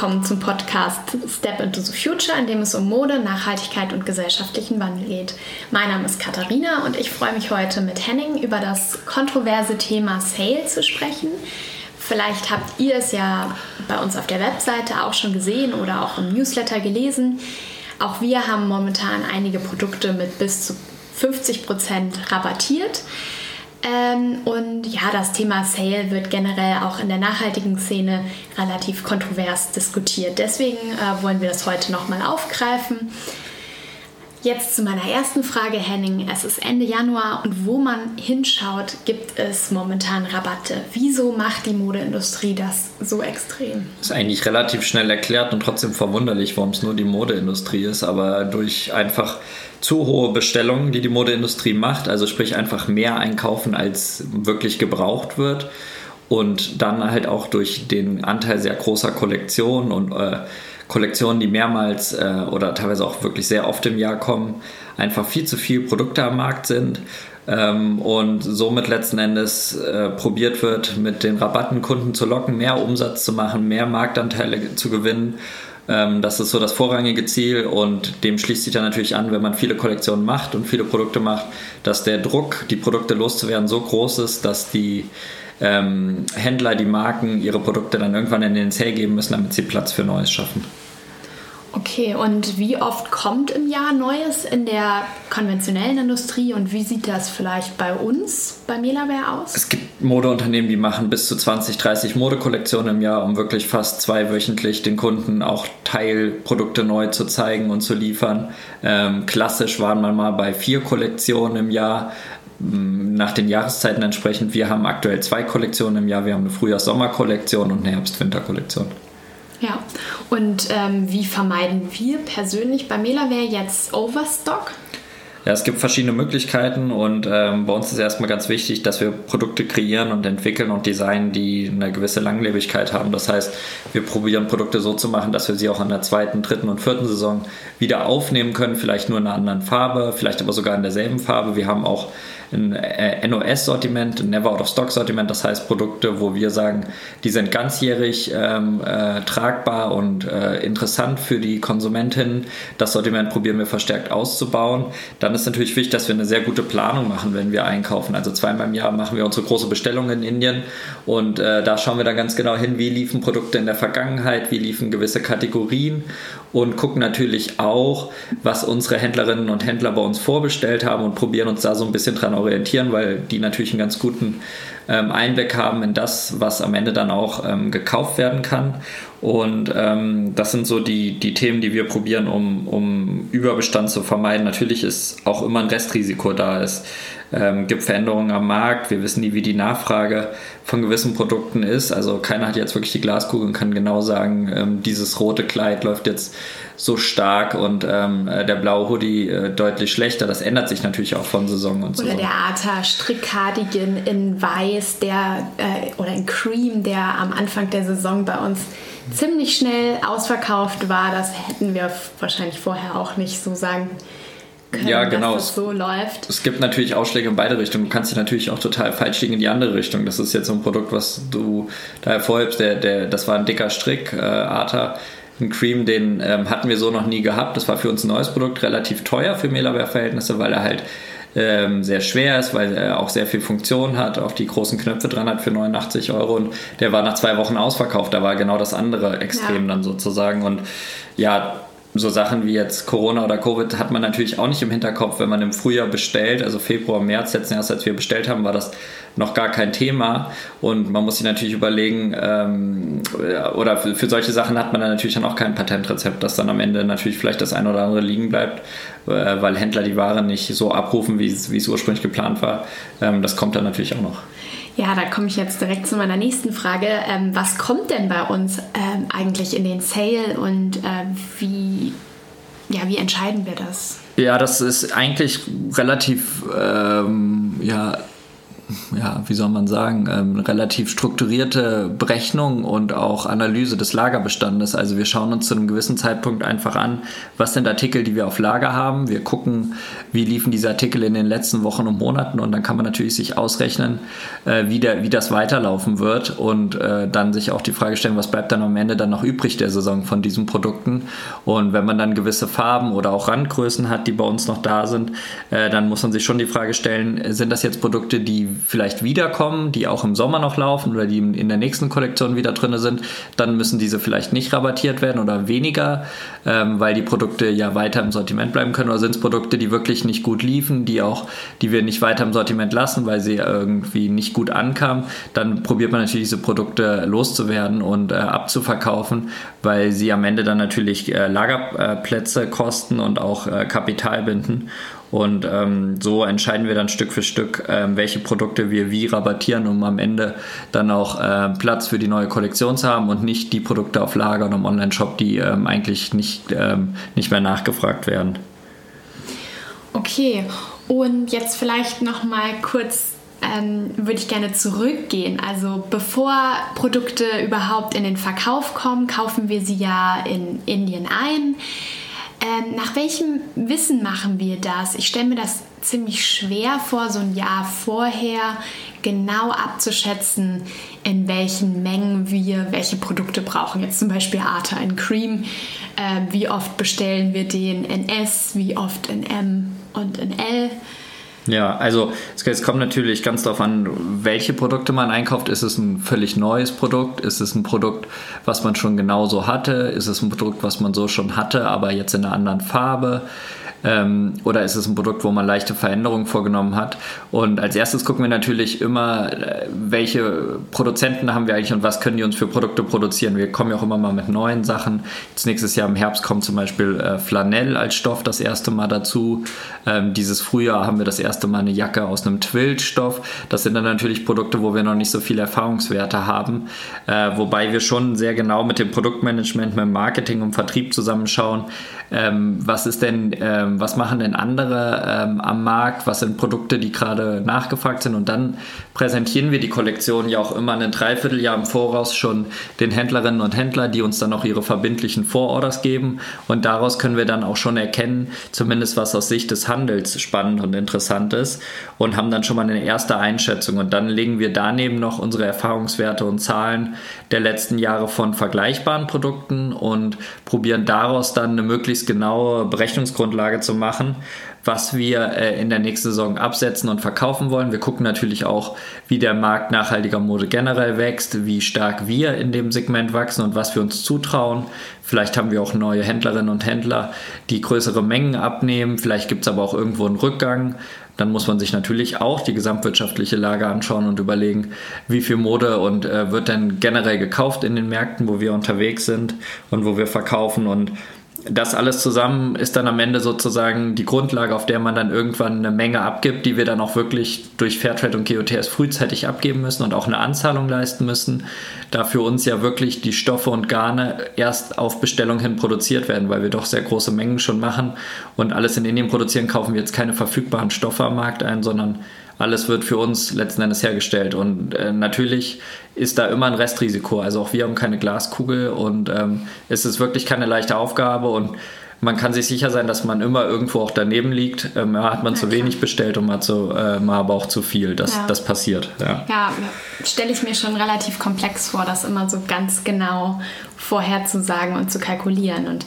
willkommen zum Podcast Step into the Future, in dem es um Mode, Nachhaltigkeit und gesellschaftlichen Wandel geht. Mein Name ist Katharina und ich freue mich heute mit Henning über das kontroverse Thema Sale zu sprechen. Vielleicht habt ihr es ja bei uns auf der Webseite auch schon gesehen oder auch im Newsletter gelesen. Auch wir haben momentan einige Produkte mit bis zu 50 Prozent rabattiert. Ähm, und ja, das Thema Sale wird generell auch in der nachhaltigen Szene relativ kontrovers diskutiert. Deswegen äh, wollen wir das heute nochmal aufgreifen. Jetzt zu meiner ersten Frage, Henning. Es ist Ende Januar und wo man hinschaut, gibt es momentan Rabatte. Wieso macht die Modeindustrie das so extrem? Das ist eigentlich relativ schnell erklärt und trotzdem verwunderlich, warum es nur die Modeindustrie ist, aber durch einfach zu hohe Bestellungen, die die Modeindustrie macht, also sprich einfach mehr einkaufen, als wirklich gebraucht wird und dann halt auch durch den Anteil sehr großer Kollektionen und äh, Kollektionen, die mehrmals äh, oder teilweise auch wirklich sehr oft im Jahr kommen, einfach viel zu viele Produkte am Markt sind ähm, und somit letzten Endes äh, probiert wird, mit den Rabatten Kunden zu locken, mehr Umsatz zu machen, mehr Marktanteile zu gewinnen. Ähm, das ist so das vorrangige Ziel und dem schließt sich dann natürlich an, wenn man viele Kollektionen macht und viele Produkte macht, dass der Druck, die Produkte loszuwerden, so groß ist, dass die ähm, Händler, die Marken ihre Produkte dann irgendwann in den Sale geben müssen, damit sie Platz für Neues schaffen. Okay, und wie oft kommt im Jahr Neues in der konventionellen Industrie und wie sieht das vielleicht bei uns, bei Melaware aus? Es gibt Modeunternehmen, die machen bis zu 20, 30 Modekollektionen im Jahr, um wirklich fast zweiwöchentlich den Kunden auch Teilprodukte neu zu zeigen und zu liefern. Ähm, klassisch waren wir mal bei vier Kollektionen im Jahr nach den Jahreszeiten entsprechend. Wir haben aktuell zwei Kollektionen im Jahr. Wir haben eine Frühjahrs-Sommer-Kollektion und eine Herbst-Winter-Kollektion. Ja, und ähm, wie vermeiden wir persönlich bei Melaware jetzt Overstock? Ja, es gibt verschiedene Möglichkeiten und ähm, bei uns ist erstmal ganz wichtig, dass wir Produkte kreieren und entwickeln und designen, die eine gewisse Langlebigkeit haben. Das heißt, wir probieren Produkte so zu machen, dass wir sie auch in der zweiten, dritten und vierten Saison wieder aufnehmen können, vielleicht nur in einer anderen Farbe, vielleicht aber sogar in derselben Farbe. Wir haben auch ein äh, NOS-Sortiment, ein Never Out of Stock-Sortiment, das heißt Produkte, wo wir sagen, die sind ganzjährig ähm, äh, tragbar und äh, interessant für die Konsumentin. Das Sortiment probieren wir verstärkt auszubauen. Dann ist natürlich wichtig, dass wir eine sehr gute Planung machen, wenn wir einkaufen. Also zweimal im Jahr machen wir unsere große Bestellung in Indien und äh, da schauen wir dann ganz genau hin, wie liefen Produkte in der Vergangenheit, wie liefen gewisse Kategorien und gucken natürlich auch, was unsere Händlerinnen und Händler bei uns vorbestellt haben und probieren uns da so ein bisschen dran orientieren, weil die natürlich einen ganz guten ähm, Einblick haben in das, was am Ende dann auch ähm, gekauft werden kann. Und ähm, das sind so die, die Themen, die wir probieren, um, um Überbestand zu vermeiden. Natürlich ist auch immer ein Restrisiko da. Es ähm, gibt Veränderungen am Markt. Wir wissen nie, wie die Nachfrage von gewissen Produkten ist. Also keiner hat jetzt wirklich die Glaskugel und kann genau sagen, ähm, dieses rote Kleid läuft jetzt so stark und ähm, äh, der blaue Hoodie äh, deutlich schlechter. Das ändert sich natürlich auch von Saison und so. Oder der Arta Strickcardigan in Weiß, der äh, oder in Cream, der am Anfang der Saison bei uns ziemlich schnell ausverkauft war. Das hätten wir wahrscheinlich vorher auch nicht so sagen können, ja, genau. dass das so läuft. Es gibt natürlich Ausschläge in beide Richtungen. Du kannst dich natürlich auch total falsch liegen in die andere Richtung. Das ist jetzt so ein Produkt, was du da hervorhebst. Der, der, das war ein dicker Strick, äh, Arta. Ein Cream, den ähm, hatten wir so noch nie gehabt. Das war für uns ein neues Produkt, relativ teuer für Melaware-Verhältnisse, weil er halt ähm, sehr schwer ist, weil er auch sehr viel Funktion hat, auch die großen Knöpfe dran hat für 89 Euro und der war nach zwei Wochen ausverkauft. Da war genau das andere Extrem ja. dann sozusagen und ja, so Sachen wie jetzt Corona oder Covid hat man natürlich auch nicht im Hinterkopf, wenn man im Frühjahr bestellt, also Februar, März letzten Jahres, als wir bestellt haben, war das noch gar kein Thema und man muss sich natürlich überlegen, ähm, oder für, für, solche Sachen hat man dann natürlich dann auch kein Patentrezept, dass dann am Ende natürlich vielleicht das eine oder andere liegen bleibt, äh, weil Händler die Ware nicht so abrufen, wie es ursprünglich geplant war. Ähm, das kommt dann natürlich auch noch. Ja, da komme ich jetzt direkt zu meiner nächsten Frage. Ähm, was kommt denn bei uns ähm, eigentlich in den Sale und äh, wie, ja, wie entscheiden wir das? Ja, das ist eigentlich relativ ähm, ja, ja, wie soll man sagen, ähm, relativ strukturierte Berechnung und auch Analyse des Lagerbestandes. Also wir schauen uns zu einem gewissen Zeitpunkt einfach an, was sind Artikel, die wir auf Lager haben. Wir gucken, wie liefen diese Artikel in den letzten Wochen und Monaten und dann kann man natürlich sich ausrechnen, äh, wie, der, wie das weiterlaufen wird und äh, dann sich auch die Frage stellen, was bleibt dann am Ende dann noch übrig der Saison von diesen Produkten. Und wenn man dann gewisse Farben oder auch Randgrößen hat, die bei uns noch da sind, äh, dann muss man sich schon die Frage stellen, sind das jetzt Produkte, die vielleicht wiederkommen, die auch im Sommer noch laufen oder die in der nächsten Kollektion wieder drin sind, dann müssen diese vielleicht nicht rabattiert werden oder weniger, ähm, weil die Produkte ja weiter im Sortiment bleiben können. Oder sind es Produkte, die wirklich nicht gut liefen, die auch, die wir nicht weiter im Sortiment lassen, weil sie irgendwie nicht gut ankamen, dann probiert man natürlich diese Produkte loszuwerden und äh, abzuverkaufen, weil sie am Ende dann natürlich äh, Lagerplätze kosten und auch äh, Kapital binden. Und ähm, so entscheiden wir dann Stück für Stück, ähm, welche Produkte wir wie rabattieren, um am Ende dann auch äh, Platz für die neue Kollektion zu haben und nicht die Produkte auf Lager und im Online-Shop, die ähm, eigentlich nicht, ähm, nicht mehr nachgefragt werden. Okay, und jetzt vielleicht noch mal kurz ähm, würde ich gerne zurückgehen. Also bevor Produkte überhaupt in den Verkauf kommen, kaufen wir sie ja in Indien ein. Ähm, nach welchem Wissen machen wir das? Ich stelle mir das ziemlich schwer vor, so ein Jahr vorher genau abzuschätzen, in welchen Mengen wir welche Produkte brauchen. Jetzt zum Beispiel Arta in Cream. Äh, wie oft bestellen wir den in S, wie oft in M und in L? Ja, also es kommt natürlich ganz darauf an, welche Produkte man einkauft. Ist es ein völlig neues Produkt? Ist es ein Produkt, was man schon genauso hatte? Ist es ein Produkt, was man so schon hatte, aber jetzt in einer anderen Farbe? Ähm, oder ist es ein Produkt, wo man leichte Veränderungen vorgenommen hat? Und als erstes gucken wir natürlich immer, äh, welche Produzenten haben wir eigentlich und was können die uns für Produkte produzieren. Wir kommen ja auch immer mal mit neuen Sachen. Jetzt nächstes Jahr im Herbst kommt zum Beispiel äh, Flanell als Stoff das erste Mal dazu. Ähm, dieses Frühjahr haben wir das erste Mal eine Jacke aus einem Twill-Stoff. Das sind dann natürlich Produkte, wo wir noch nicht so viele Erfahrungswerte haben. Äh, wobei wir schon sehr genau mit dem Produktmanagement, mit dem Marketing und Vertrieb zusammenschauen, ähm, was ist denn, ähm, was machen denn andere ähm, am Markt, was sind Produkte, die gerade nachgefragt sind? Und dann präsentieren wir die Kollektion ja auch immer ein Dreivierteljahr im Voraus schon den Händlerinnen und Händlern, die uns dann auch ihre verbindlichen Vororders geben. Und daraus können wir dann auch schon erkennen, zumindest was aus Sicht des Handels spannend und interessant ist und haben dann schon mal eine erste Einschätzung. Und dann legen wir daneben noch unsere Erfahrungswerte und Zahlen der letzten Jahre von vergleichbaren Produkten und probieren daraus dann eine möglichst genaue Berechnungsgrundlage zu machen, was wir äh, in der nächsten Saison absetzen und verkaufen wollen. Wir gucken natürlich auch, wie der Markt nachhaltiger Mode generell wächst, wie stark wir in dem Segment wachsen und was wir uns zutrauen. Vielleicht haben wir auch neue Händlerinnen und Händler, die größere Mengen abnehmen. Vielleicht gibt es aber auch irgendwo einen Rückgang. Dann muss man sich natürlich auch die gesamtwirtschaftliche Lage anschauen und überlegen, wie viel Mode und äh, wird denn generell gekauft in den Märkten, wo wir unterwegs sind und wo wir verkaufen und das alles zusammen ist dann am Ende sozusagen die Grundlage, auf der man dann irgendwann eine Menge abgibt, die wir dann auch wirklich durch Fairtrade und GOTS frühzeitig abgeben müssen und auch eine Anzahlung leisten müssen, da für uns ja wirklich die Stoffe und Garne erst auf Bestellung hin produziert werden, weil wir doch sehr große Mengen schon machen. Und alles in Indien produzieren, kaufen wir jetzt keine verfügbaren Stoffe am Markt ein, sondern alles wird für uns letzten Endes hergestellt. Und äh, natürlich ist da immer ein Restrisiko. Also auch wir haben keine Glaskugel und ähm, es ist wirklich keine leichte Aufgabe und man kann sich sicher sein, dass man immer irgendwo auch daneben liegt. Ähm, hat man ja, zu wenig bestellt und mal, zu, äh, mal aber auch zu viel. Das, ja. das passiert. Ja, ja stelle ich mir schon relativ komplex vor, das immer so ganz genau vorherzusagen und zu kalkulieren. Und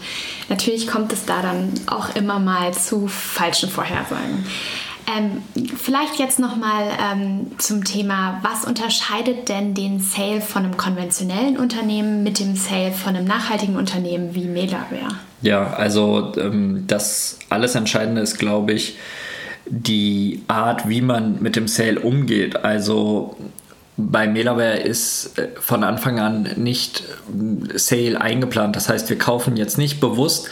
natürlich kommt es da dann auch immer mal zu falschen Vorhersagen. Ähm, vielleicht jetzt nochmal ähm, zum Thema, was unterscheidet denn den Sale von einem konventionellen Unternehmen mit dem Sale von einem nachhaltigen Unternehmen wie Melaware? Ja, also ähm, das alles Entscheidende ist, glaube ich, die Art, wie man mit dem Sale umgeht. Also bei Melaware ist äh, von Anfang an nicht äh, Sale eingeplant. Das heißt, wir kaufen jetzt nicht bewusst,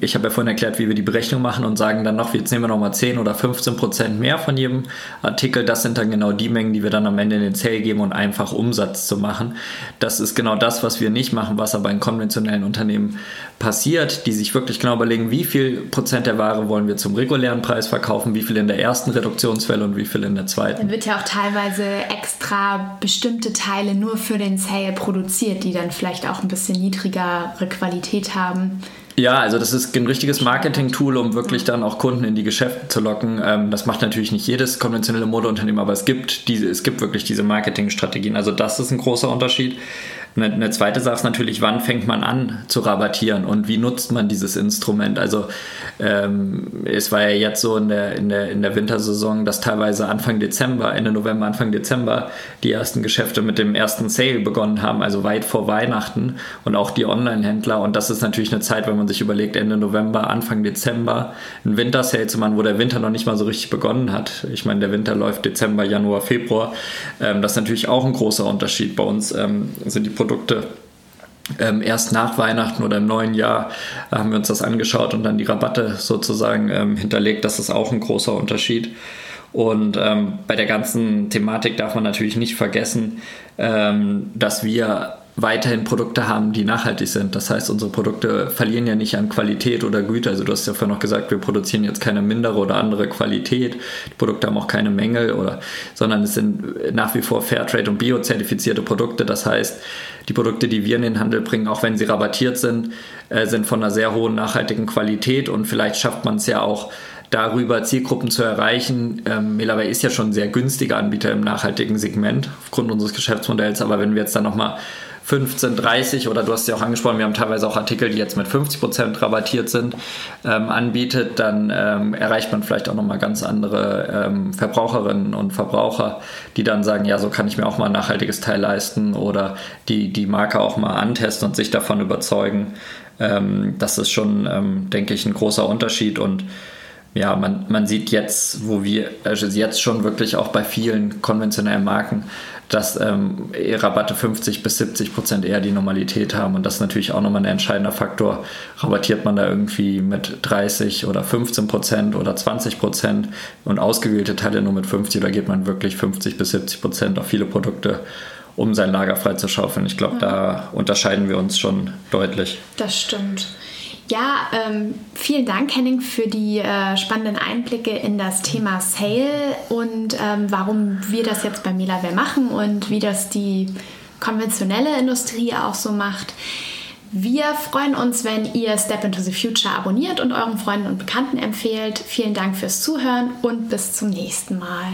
ich habe ja vorhin erklärt, wie wir die Berechnung machen und sagen dann noch, jetzt nehmen wir nochmal 10 oder 15 Prozent mehr von jedem Artikel. Das sind dann genau die Mengen, die wir dann am Ende in den Sale geben und einfach Umsatz zu machen. Das ist genau das, was wir nicht machen, was aber in konventionellen Unternehmen passiert, die sich wirklich genau überlegen, wie viel Prozent der Ware wollen wir zum regulären Preis verkaufen, wie viel in der ersten Reduktionswelle und wie viel in der zweiten. Dann wird ja auch teilweise extra bestimmte Teile nur für den Sale produziert, die dann vielleicht auch ein bisschen niedrigere Qualität haben. Ja, also das ist ein richtiges Marketing-Tool, um wirklich dann auch Kunden in die Geschäfte zu locken. Ähm, das macht natürlich nicht jedes konventionelle Modeunternehmen, aber es gibt diese, es gibt wirklich diese Marketingstrategien. Also das ist ein großer Unterschied. Eine, eine, zweite Sache ist natürlich, wann fängt man an zu rabattieren und wie nutzt man dieses Instrument? Also ähm, es war ja jetzt so in der, in, der, in der Wintersaison, dass teilweise Anfang Dezember, Ende November, Anfang Dezember die ersten Geschäfte mit dem ersten Sale begonnen haben, also weit vor Weihnachten und auch die Online-Händler. Und das ist natürlich eine Zeit, wenn man sich überlegt, Ende November, Anfang Dezember ein Wintersale zu machen, wo der Winter noch nicht mal so richtig begonnen hat. Ich meine, der Winter läuft Dezember, Januar, Februar. Ähm, das ist natürlich auch ein großer Unterschied. Bei uns ähm, sind die Produkte ähm, erst nach Weihnachten oder im neuen Jahr haben wir uns das angeschaut und dann die Rabatte sozusagen ähm, hinterlegt. Das ist auch ein großer Unterschied. Und ähm, bei der ganzen Thematik darf man natürlich nicht vergessen, ähm, dass wir weiterhin Produkte haben, die nachhaltig sind. Das heißt, unsere Produkte verlieren ja nicht an Qualität oder Güte. Also du hast ja vorhin noch gesagt, wir produzieren jetzt keine mindere oder andere Qualität. Die Produkte haben auch keine Mängel oder, sondern es sind nach wie vor Fairtrade und Bio-zertifizierte Produkte. Das heißt, die Produkte, die wir in den Handel bringen, auch wenn sie rabattiert sind, äh, sind von einer sehr hohen nachhaltigen Qualität und vielleicht schafft man es ja auch, darüber Zielgruppen zu erreichen. Ähm, ist ja schon ein sehr günstiger Anbieter im nachhaltigen Segment aufgrund unseres Geschäftsmodells, aber wenn wir jetzt dann nochmal 15, 30 oder du hast ja auch angesprochen, wir haben teilweise auch Artikel, die jetzt mit 50% rabattiert sind, ähm, anbietet, dann ähm, erreicht man vielleicht auch nochmal ganz andere ähm, Verbraucherinnen und Verbraucher, die dann sagen, ja, so kann ich mir auch mal ein nachhaltiges Teil leisten oder die die Marke auch mal antesten und sich davon überzeugen. Ähm, das ist schon, ähm, denke ich, ein großer Unterschied und ja, man, man sieht jetzt, wo wir, also jetzt schon wirklich auch bei vielen konventionellen Marken, dass ähm, Rabatte 50 bis 70 Prozent eher die Normalität haben. Und das ist natürlich auch nochmal ein entscheidender Faktor. Rabattiert man da irgendwie mit 30 oder 15 Prozent oder 20 Prozent und ausgewählte Teile nur mit 50 oder geht man wirklich 50 bis 70 Prozent auf viele Produkte, um sein Lager frei zu schaufeln? Ich glaube, ja. da unterscheiden wir uns schon deutlich. Das stimmt. Ja, ähm, vielen Dank, Henning, für die äh, spannenden Einblicke in das Thema Sale und ähm, warum wir das jetzt bei Melaware machen und wie das die konventionelle Industrie auch so macht. Wir freuen uns, wenn ihr Step into the Future abonniert und euren Freunden und Bekannten empfehlt. Vielen Dank fürs Zuhören und bis zum nächsten Mal.